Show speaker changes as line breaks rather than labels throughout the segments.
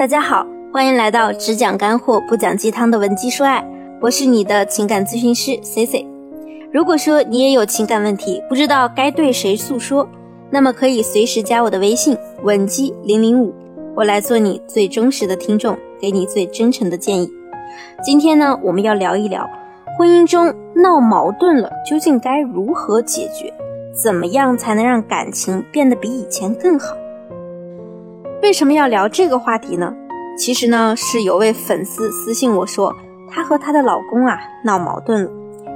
大家好，欢迎来到只讲干货不讲鸡汤的文姬说爱，我是你的情感咨询师 C C。如果说你也有情感问题，不知道该对谁诉说，那么可以随时加我的微信文姬零零五，我来做你最忠实的听众，给你最真诚的建议。今天呢，我们要聊一聊婚姻中闹矛盾了，究竟该如何解决？怎么样才能让感情变得比以前更好？为什么要聊这个话题呢？其实呢，是有位粉丝私信我说，她和她的老公啊闹矛盾了，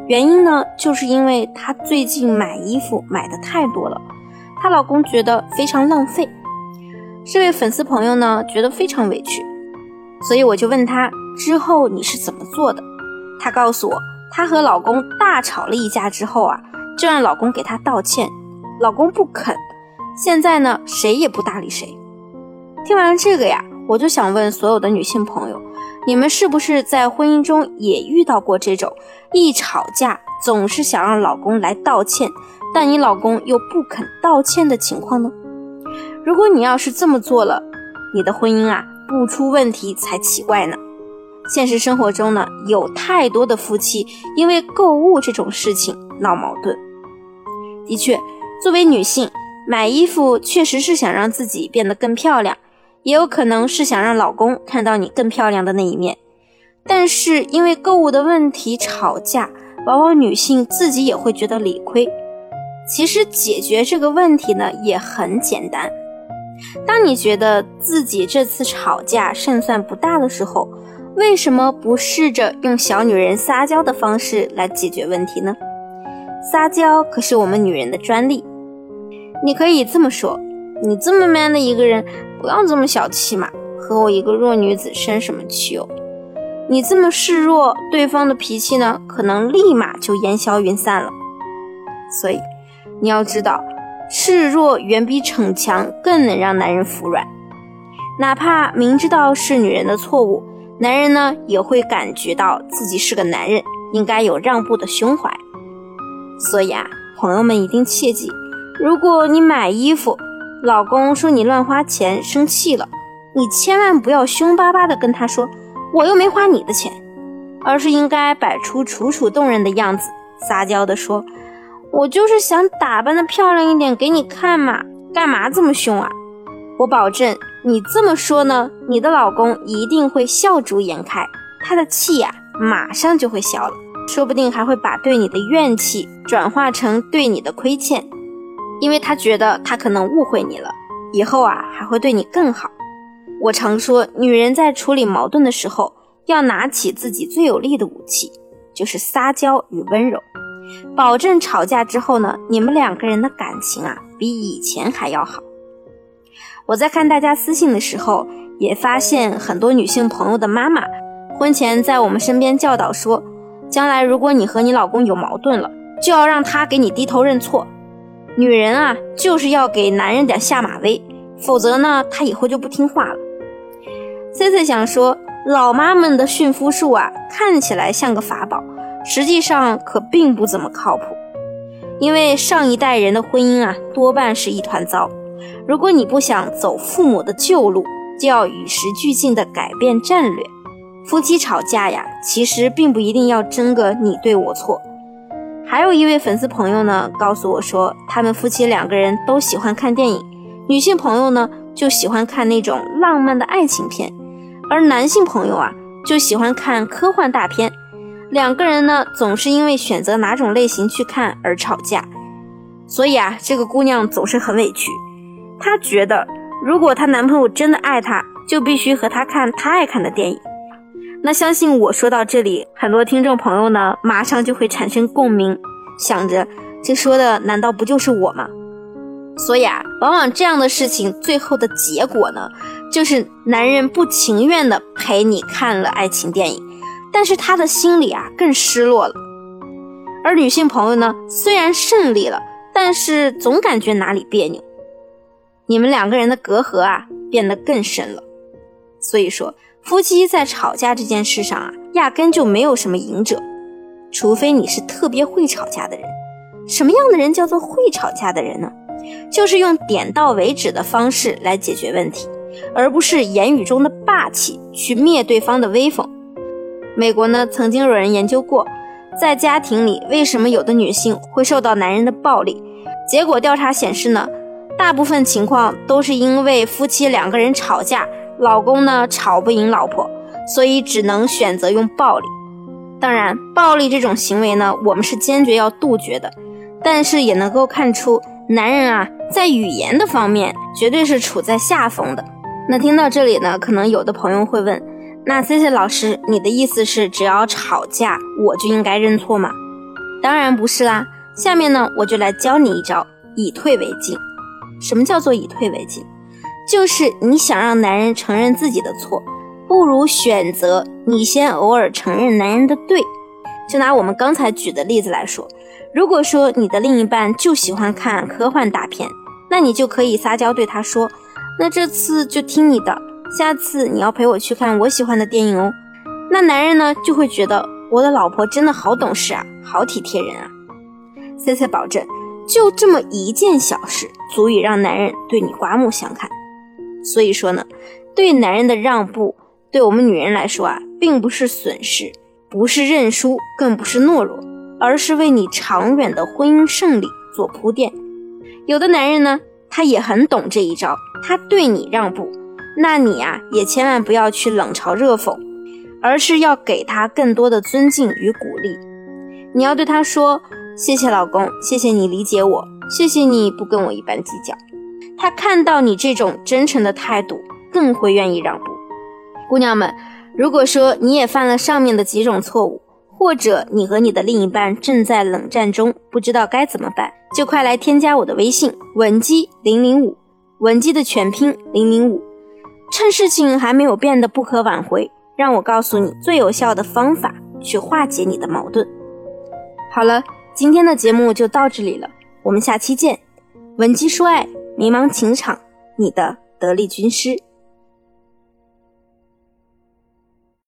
原因呢，就是因为她最近买衣服买的太多了，她老公觉得非常浪费。这位粉丝朋友呢，觉得非常委屈，所以我就问她之后你是怎么做的？她告诉我，她和老公大吵了一架之后啊，就让老公给她道歉，老公不肯，现在呢，谁也不搭理谁。听完这个呀，我就想问所有的女性朋友，你们是不是在婚姻中也遇到过这种一吵架总是想让老公来道歉，但你老公又不肯道歉的情况呢？如果你要是这么做了，你的婚姻啊不出问题才奇怪呢。现实生活中呢，有太多的夫妻因为购物这种事情闹矛盾。的确，作为女性，买衣服确实是想让自己变得更漂亮。也有可能是想让老公看到你更漂亮的那一面，但是因为购物的问题吵架，往往女性自己也会觉得理亏。其实解决这个问题呢也很简单，当你觉得自己这次吵架胜算不大的时候，为什么不试着用小女人撒娇的方式来解决问题呢？撒娇可是我们女人的专利，你可以这么说。你这么 man 的一个人，不要这么小气嘛！和我一个弱女子生什么气哦？你这么示弱，对方的脾气呢，可能立马就烟消云散了。所以你要知道，示弱远比逞强更能让男人服软。哪怕明知道是女人的错误，男人呢也会感觉到自己是个男人，应该有让步的胸怀。所以啊，朋友们一定切记，如果你买衣服，老公说你乱花钱，生气了，你千万不要凶巴巴的跟他说，我又没花你的钱，而是应该摆出楚楚动人的样子，撒娇的说，我就是想打扮的漂亮一点给你看嘛，干嘛这么凶啊？我保证，你这么说呢，你的老公一定会笑逐颜开，他的气呀，马上就会消了，说不定还会把对你的怨气转化成对你的亏欠。因为他觉得他可能误会你了，以后啊还会对你更好。我常说，女人在处理矛盾的时候，要拿起自己最有力的武器，就是撒娇与温柔，保证吵架之后呢，你们两个人的感情啊比以前还要好。我在看大家私信的时候，也发现很多女性朋友的妈妈，婚前在我们身边教导说，将来如果你和你老公有矛盾了，就要让他给你低头认错。女人啊，就是要给男人点下马威，否则呢，他以后就不听话了。C C 想说，老妈们的驯夫术啊，看起来像个法宝，实际上可并不怎么靠谱。因为上一代人的婚姻啊，多半是一团糟。如果你不想走父母的旧路，就要与时俱进的改变战略。夫妻吵架呀，其实并不一定要争个你对我错。还有一位粉丝朋友呢，告诉我说，他们夫妻两个人都喜欢看电影，女性朋友呢就喜欢看那种浪漫的爱情片，而男性朋友啊就喜欢看科幻大片。两个人呢总是因为选择哪种类型去看而吵架，所以啊，这个姑娘总是很委屈。她觉得，如果她男朋友真的爱她，就必须和她看她爱看的电影。那相信我说到这里，很多听众朋友呢，马上就会产生共鸣，想着这说的难道不就是我吗？所以啊，往往这样的事情最后的结果呢，就是男人不情愿的陪你看了爱情电影，但是他的心里啊更失落了。而女性朋友呢，虽然胜利了，但是总感觉哪里别扭，你们两个人的隔阂啊变得更深了。所以说。夫妻在吵架这件事上啊，压根就没有什么赢者，除非你是特别会吵架的人。什么样的人叫做会吵架的人呢？就是用点到为止的方式来解决问题，而不是言语中的霸气去灭对方的威风。美国呢，曾经有人研究过，在家庭里为什么有的女性会受到男人的暴力？结果调查显示呢，大部分情况都是因为夫妻两个人吵架，老公呢吵不赢老婆，所以只能选择用暴力。当然，暴力这种行为呢，我们是坚决要杜绝的。但是也能够看出，男人啊，在语言的方面绝对是处在下风的。那听到这里呢，可能有的朋友会问，那 C C 老师，你的意思是，只要吵架，我就应该认错吗？当然不是啦。下面呢，我就来教你一招，以退为进。什么叫做以退为进？就是你想让男人承认自己的错，不如选择你先偶尔承认男人的对。就拿我们刚才举的例子来说。如果说你的另一半就喜欢看科幻大片，那你就可以撒娇对他说：“那这次就听你的，下次你要陪我去看我喜欢的电影哦。”那男人呢就会觉得我的老婆真的好懂事啊，好体贴人啊。C C 保证，就这么一件小事，足以让男人对你刮目相看。所以说呢，对男人的让步，对我们女人来说啊，并不是损失，不是认输，更不是懦弱。而是为你长远的婚姻胜利做铺垫。有的男人呢，他也很懂这一招，他对你让步，那你呀也千万不要去冷嘲热讽，而是要给他更多的尊敬与鼓励。你要对他说：“谢谢老公，谢谢你理解我，谢谢你不跟我一般计较。”他看到你这种真诚的态度，更会愿意让步。姑娘们，如果说你也犯了上面的几种错误，或者你和你的另一半正在冷战中，不知道该怎么办，就快来添加我的微信文姬零零五，文姬的全拼零零五，趁事情还没有变得不可挽回，让我告诉你最有效的方法去化解你的矛盾。好了，今天的节目就到这里了，我们下期见。文姬说爱，迷茫情场，你的得力军师。